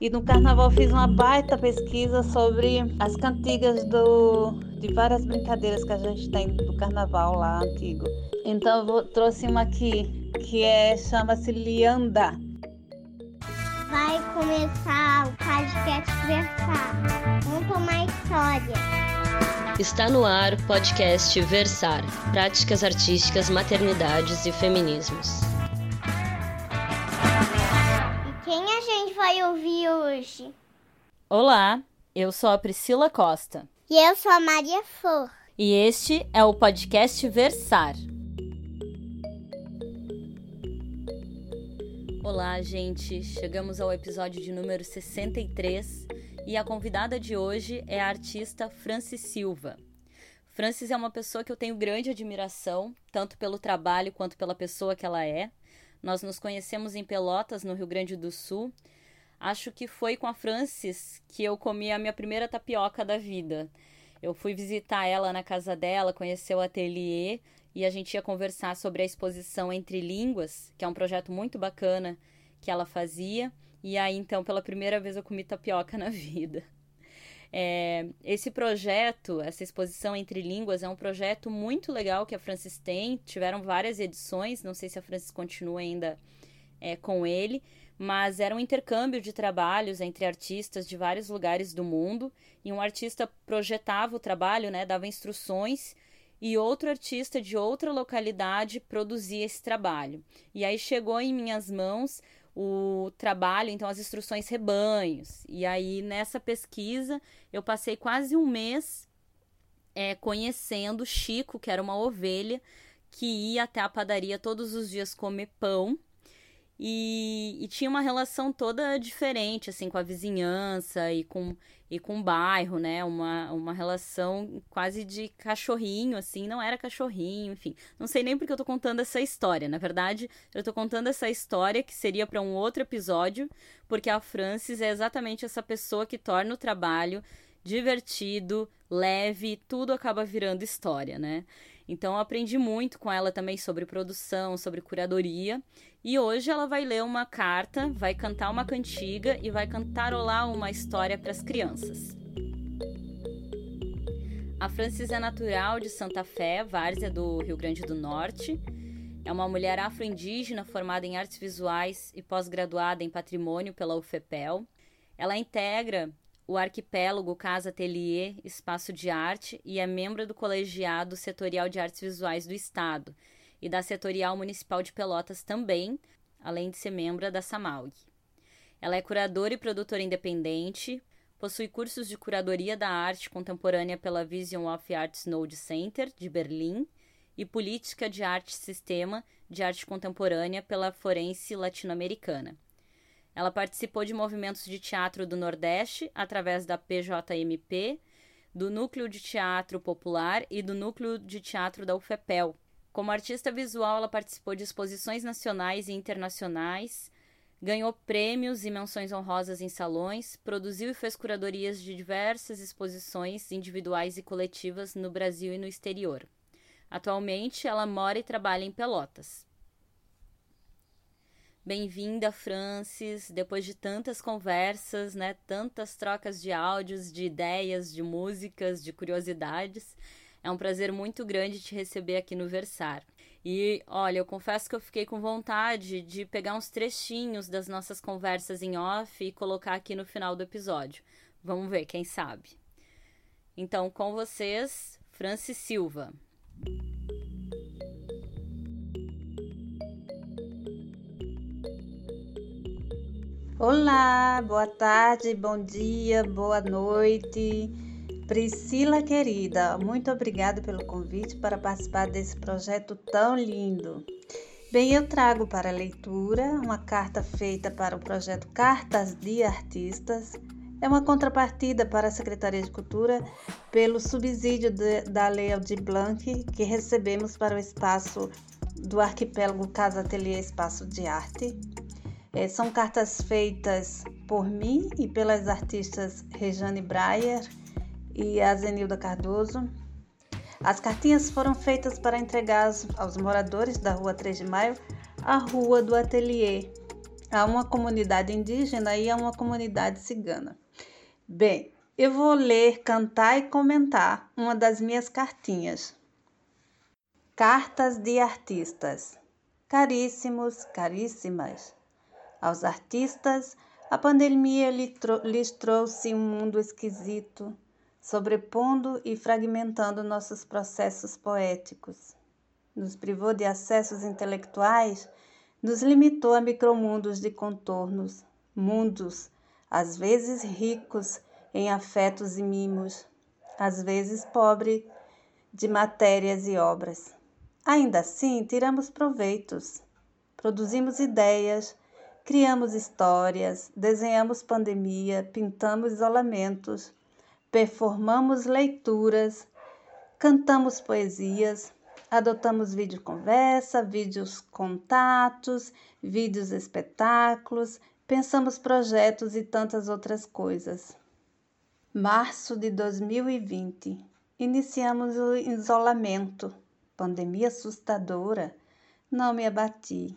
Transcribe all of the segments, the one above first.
E no carnaval fiz uma baita pesquisa sobre as cantigas do, de várias brincadeiras que a gente tem do carnaval lá antigo. Então eu vou, trouxe uma aqui que é chama-se Lianda. Vai começar o podcast Versar. Vamos tomar história. Está no ar o podcast Versar Práticas Artísticas, Maternidades e Feminismos. Quem a gente vai ouvir hoje? Olá, eu sou a Priscila Costa. E eu sou a Maria Flor. E este é o podcast Versar. Olá, gente. Chegamos ao episódio de número 63 e a convidada de hoje é a artista Francis Silva. Francis é uma pessoa que eu tenho grande admiração, tanto pelo trabalho quanto pela pessoa que ela é. Nós nos conhecemos em Pelotas, no Rio Grande do Sul. Acho que foi com a Francis que eu comi a minha primeira tapioca da vida. Eu fui visitar ela na casa dela, conhecer o ateliê e a gente ia conversar sobre a exposição Entre Línguas, que é um projeto muito bacana que ela fazia. E aí, então, pela primeira vez eu comi tapioca na vida. É, esse projeto, essa exposição entre línguas, é um projeto muito legal que a Francis tem. Tiveram várias edições, não sei se a Francis continua ainda é, com ele, mas era um intercâmbio de trabalhos entre artistas de vários lugares do mundo. E um artista projetava o trabalho, né, dava instruções e outro artista de outra localidade produzia esse trabalho. E aí chegou em minhas mãos o trabalho, então as instruções rebanhos. E aí nessa pesquisa eu passei quase um mês é, conhecendo Chico, que era uma ovelha que ia até a padaria todos os dias comer pão e, e, tinha uma relação toda diferente, assim, com a vizinhança e com, e com o bairro, né? Uma, uma relação quase de cachorrinho, assim, não era cachorrinho, enfim. Não sei nem porque eu tô contando essa história. Na verdade, eu tô contando essa história que seria para um outro episódio, porque a Francis é exatamente essa pessoa que torna o trabalho divertido, leve, tudo acaba virando história, né? Então eu aprendi muito com ela também sobre produção, sobre curadoria. E hoje ela vai ler uma carta, vai cantar uma cantiga e vai cantarolar uma história para as crianças. A Francis é natural de Santa Fé, várzea do Rio Grande do Norte. É uma mulher afro-indígena formada em artes visuais e pós-graduada em patrimônio pela UFEPEL. Ela integra o arquipélago Casa Atelier Espaço de Arte e é membro do Colegiado Setorial de Artes Visuais do Estado e da Setorial Municipal de Pelotas também, além de ser membro da SAMAUG. Ela é curadora e produtora independente, possui cursos de curadoria da arte contemporânea pela Vision of Arts Node Center, de Berlim, e política de arte sistema de arte contemporânea pela Forense Latino-Americana. Ela participou de movimentos de teatro do Nordeste através da PJMP, do Núcleo de Teatro Popular e do Núcleo de Teatro da UFEPEL. Como artista visual, ela participou de exposições nacionais e internacionais, ganhou prêmios e menções honrosas em salões, produziu e fez curadorias de diversas exposições individuais e coletivas no Brasil e no exterior. Atualmente, ela mora e trabalha em Pelotas. Bem-vinda, Francis. Depois de tantas conversas, né, tantas trocas de áudios, de ideias, de músicas, de curiosidades, é um prazer muito grande te receber aqui no Versar. E olha, eu confesso que eu fiquei com vontade de pegar uns trechinhos das nossas conversas em off e colocar aqui no final do episódio. Vamos ver, quem sabe. Então, com vocês, Francis Silva. Olá, boa tarde, bom dia, boa noite. Priscila querida, muito obrigada pelo convite para participar desse projeto tão lindo. Bem, eu trago para leitura uma carta feita para o projeto Cartas de Artistas. É uma contrapartida para a Secretaria de Cultura pelo subsídio de, da Lei Aldir Blanc que recebemos para o espaço do arquipélago Casa Ateliê Espaço de Arte é, são cartas feitas por mim e pelas artistas Rejane Breyer e a Zenilda Cardoso. As cartinhas foram feitas para entregar aos moradores da Rua 3 de Maio a Rua do Ateliê. a uma comunidade indígena e a uma comunidade cigana. Bem, eu vou ler, cantar e comentar uma das minhas cartinhas. Cartas de artistas. Caríssimos, caríssimas. Aos artistas, a pandemia lhes trouxe um mundo esquisito, sobrepondo e fragmentando nossos processos poéticos. Nos privou de acessos intelectuais, nos limitou a micromundos de contornos, mundos, às vezes ricos em afetos e mimos, às vezes pobre de matérias e obras. Ainda assim, tiramos proveitos, produzimos ideias, criamos histórias, desenhamos pandemia, pintamos isolamentos, performamos leituras, cantamos poesias, adotamos videoconversa, vídeos contatos, vídeos espetáculos, pensamos projetos e tantas outras coisas. Março de 2020. Iniciamos o isolamento pandemia assustadora, não me abati.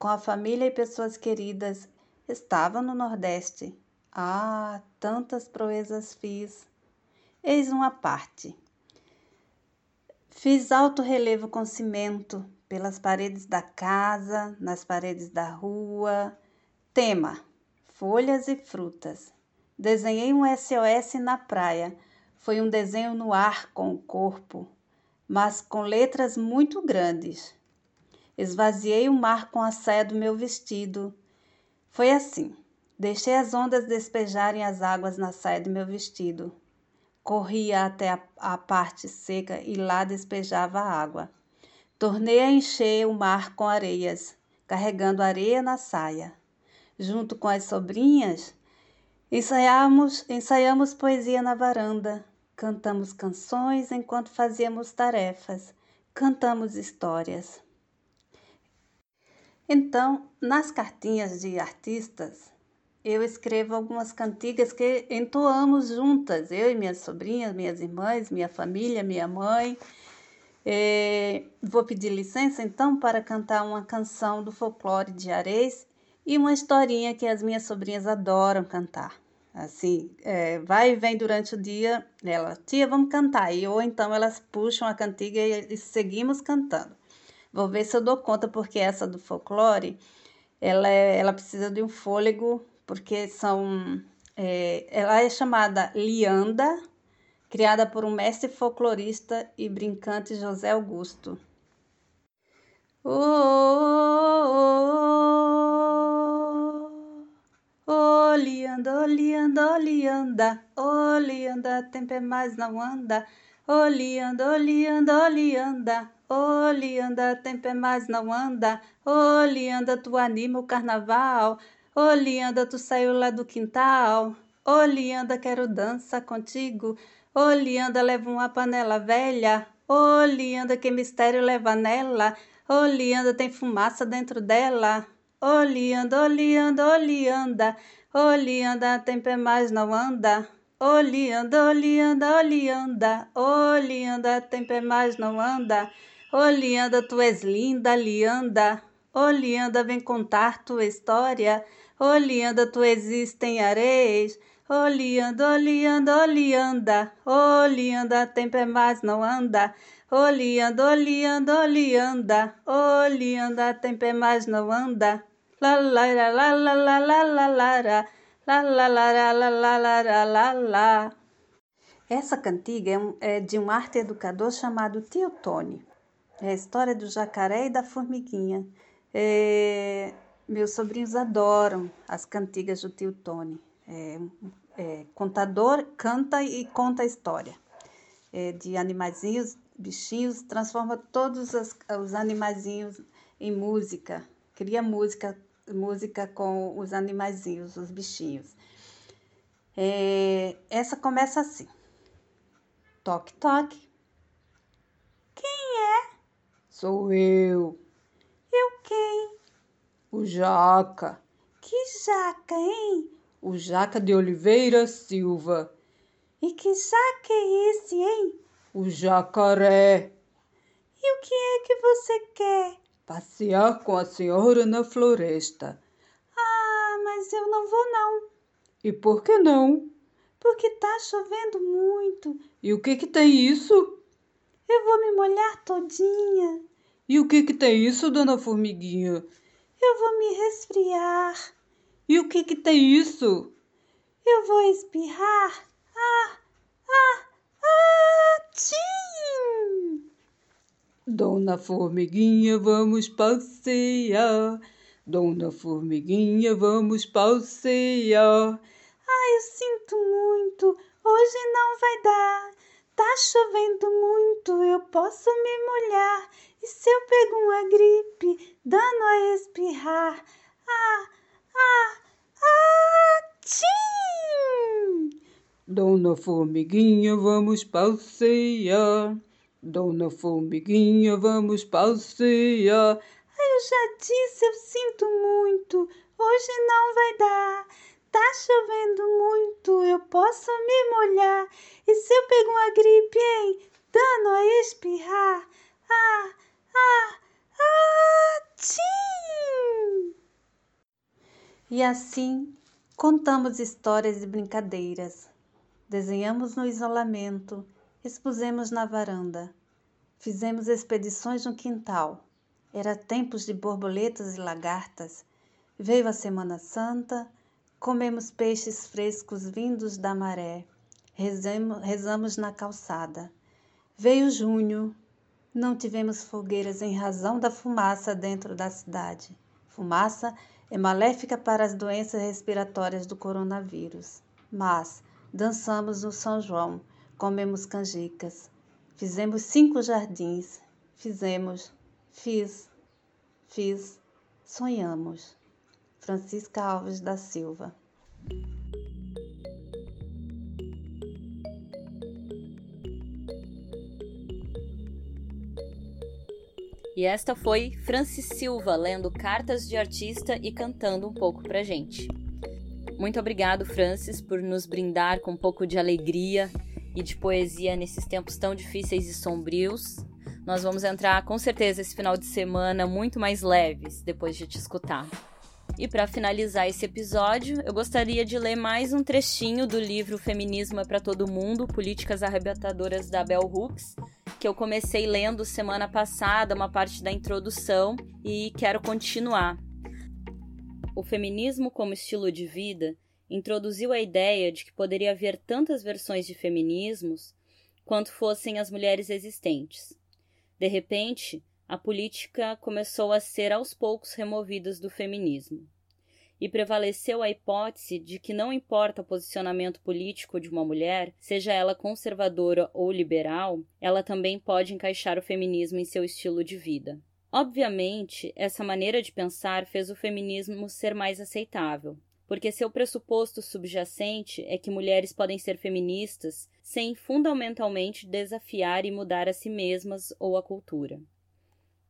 Com a família e pessoas queridas, estava no Nordeste. Ah, tantas proezas fiz. Eis uma parte. Fiz alto relevo com cimento pelas paredes da casa, nas paredes da rua. Tema: folhas e frutas. Desenhei um SOS na praia. Foi um desenho no ar com o corpo mas com letras muito grandes. Esvaziei o mar com a saia do meu vestido. Foi assim. Deixei as ondas despejarem as águas na saia do meu vestido. Corria até a, a parte seca e lá despejava a água. Tornei a encher o mar com areias, carregando areia na saia. Junto com as sobrinhas, ensaiamos, ensaiamos poesia na varanda. Cantamos canções enquanto fazíamos tarefas, cantamos histórias. Então, nas cartinhas de artistas, eu escrevo algumas cantigas que entoamos juntas, eu e minhas sobrinhas, minhas irmãs, minha família, minha mãe. É, vou pedir licença então para cantar uma canção do folclore de Areis e uma historinha que as minhas sobrinhas adoram cantar. Assim, é, vai e vem durante o dia, ela, tia, vamos cantar. E, ou então elas puxam a cantiga e, e seguimos cantando. Vou ver se eu dou conta, porque essa do folclore, ela, é, ela precisa de um fôlego, porque são. É, ela é chamada Lianda, criada por um mestre folclorista e brincante José Augusto. Oh, oh, oh, oh, Lianda, oh, Lianda, oh, Lianda, oh, tempo é mais não anda. Oh, Lianda, oh, Lianda, oh, Lianda, oh, Lianda, tempo é mais não anda. Oh, Lianda, tu anima o carnaval. Oh, Lianda, tu saiu lá do quintal. Oh, Lianda, quero dança contigo. Oh, Lianda, leva uma panela velha. Oh, Lianda, que mistério leva nela. Oh, Lianda, tem fumaça dentro dela. Olianda, olianda, olianda, olianda, tem pé mais não anda. Olianda, olianda, olianda, olianda, tem pé mais não anda. Olianda, tu és linda, lianda. Olianda, vem contar tua história. Olianda, tu existes em areias. Olianda, olianda, olianda, olianda, tem pé mais não anda. Olianda, olianda, olianda, olianda, tem pé mais não anda la la la la la la la la la Lá, lá, lá, lá, lá, lá, lá, lá. Essa cantiga é, é de um arte educador chamado Tio Tony. É a história do jacaré e da formiguinha. É, meus sobrinhos adoram as cantigas do tio Tony. É, é, contador canta e conta a história é, de animazinhos, bichinhos, transforma todos as, os animazinhos em música, cria música música com os animaizinhos, os bichinhos. É, essa começa assim. Toque, toque. Quem é? Sou eu. Eu quem? O Jaca. Que Jaca, hein? O Jaca de Oliveira Silva. E que jaca é esse, hein? O jacaré. E o que é que você quer? Passear com a senhora na floresta. Ah, mas eu não vou não. E por que não? Porque tá chovendo muito. E o que que tem isso? Eu vou me molhar todinha. E o que que tem isso, dona Formiguinha? Eu vou me resfriar. E o que que tem isso? Eu vou espirrar. Ah, ah, ah, tchim! Dona Formiguinha, vamos passear. Dona Formiguinha, vamos passear. Ai, eu sinto muito, hoje não vai dar. Tá chovendo muito, eu posso me molhar. E se eu pego uma gripe, dando a espirrar? Ah, ah, ah, tchim! Dona Formiguinha, vamos passear. Dona Formiguinha, vamos passear. Eu já disse, eu sinto muito, hoje não vai dar. Tá chovendo muito, eu posso me molhar. E se eu pego uma gripe, hein? Dando a espirrar. Ah, ah, ah, tchim! E assim contamos histórias e brincadeiras. Desenhamos no isolamento, expusemos na varanda. Fizemos expedições no quintal. Era tempos de borboletas e lagartas. Veio a Semana Santa Comemos peixes frescos vindos da maré. Rezamos, rezamos na calçada. Veio junho. Não tivemos fogueiras em razão da fumaça dentro da cidade. Fumaça é maléfica para as doenças respiratórias do coronavírus. Mas dançamos no São João, comemos canjicas. Fizemos cinco jardins. Fizemos, fiz, fiz, sonhamos. Francisca Alves da Silva. E esta foi Francis Silva lendo cartas de artista e cantando um pouco pra gente. Muito obrigado, Francis, por nos brindar com um pouco de alegria e de poesia nesses tempos tão difíceis e sombrios. Nós vamos entrar com certeza esse final de semana muito mais leves depois de te escutar. E para finalizar esse episódio, eu gostaria de ler mais um trechinho do livro Feminismo é para Todo Mundo: Políticas Arrebatadoras da Bell Hooks, que eu comecei lendo semana passada, uma parte da introdução, e quero continuar. O feminismo como estilo de vida introduziu a ideia de que poderia haver tantas versões de feminismos quanto fossem as mulheres existentes. De repente, a política começou a ser aos poucos removida do feminismo. E prevaleceu a hipótese de que não importa o posicionamento político de uma mulher, seja ela conservadora ou liberal, ela também pode encaixar o feminismo em seu estilo de vida. Obviamente, essa maneira de pensar fez o feminismo ser mais aceitável, porque seu pressuposto subjacente é que mulheres podem ser feministas sem fundamentalmente desafiar e mudar a si mesmas ou a cultura.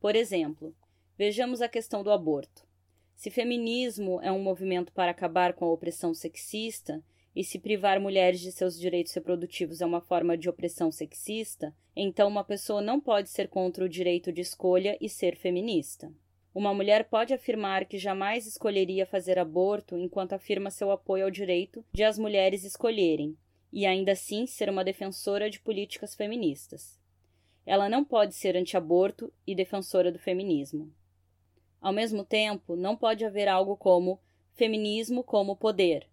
Por exemplo, vejamos a questão do aborto. Se feminismo é um movimento para acabar com a opressão sexista, e se privar mulheres de seus direitos reprodutivos é uma forma de opressão sexista, então uma pessoa não pode ser contra o direito de escolha e ser feminista. Uma mulher pode afirmar que jamais escolheria fazer aborto enquanto afirma seu apoio ao direito de as mulheres escolherem, e ainda assim ser uma defensora de políticas feministas ela não pode ser anti-aborto e defensora do feminismo. Ao mesmo tempo, não pode haver algo como feminismo como poder,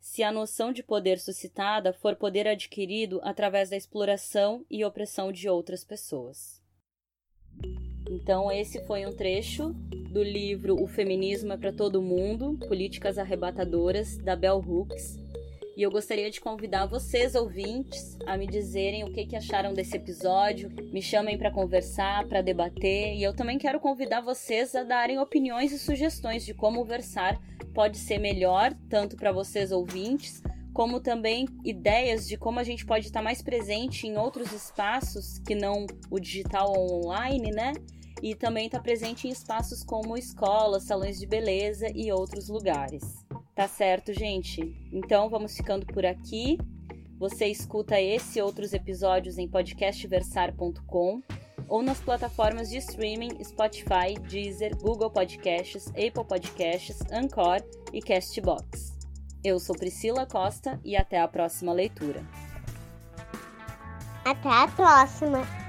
se a noção de poder suscitada for poder adquirido através da exploração e opressão de outras pessoas. Então, esse foi um trecho do livro O Feminismo é para Todo Mundo Políticas Arrebatadoras, da Bell Hooks, e eu gostaria de convidar vocês, ouvintes, a me dizerem o que, que acharam desse episódio. Me chamem para conversar, para debater. E eu também quero convidar vocês a darem opiniões e sugestões de como Versar pode ser melhor, tanto para vocês, ouvintes, como também ideias de como a gente pode estar mais presente em outros espaços que não o digital ou online, né? E também estar presente em espaços como escolas, salões de beleza e outros lugares. Tá certo, gente? Então vamos ficando por aqui. Você escuta esse e outros episódios em podcastversar.com ou nas plataformas de streaming Spotify, Deezer, Google Podcasts, Apple Podcasts, Anchor e Castbox. Eu sou Priscila Costa e até a próxima leitura. Até a próxima!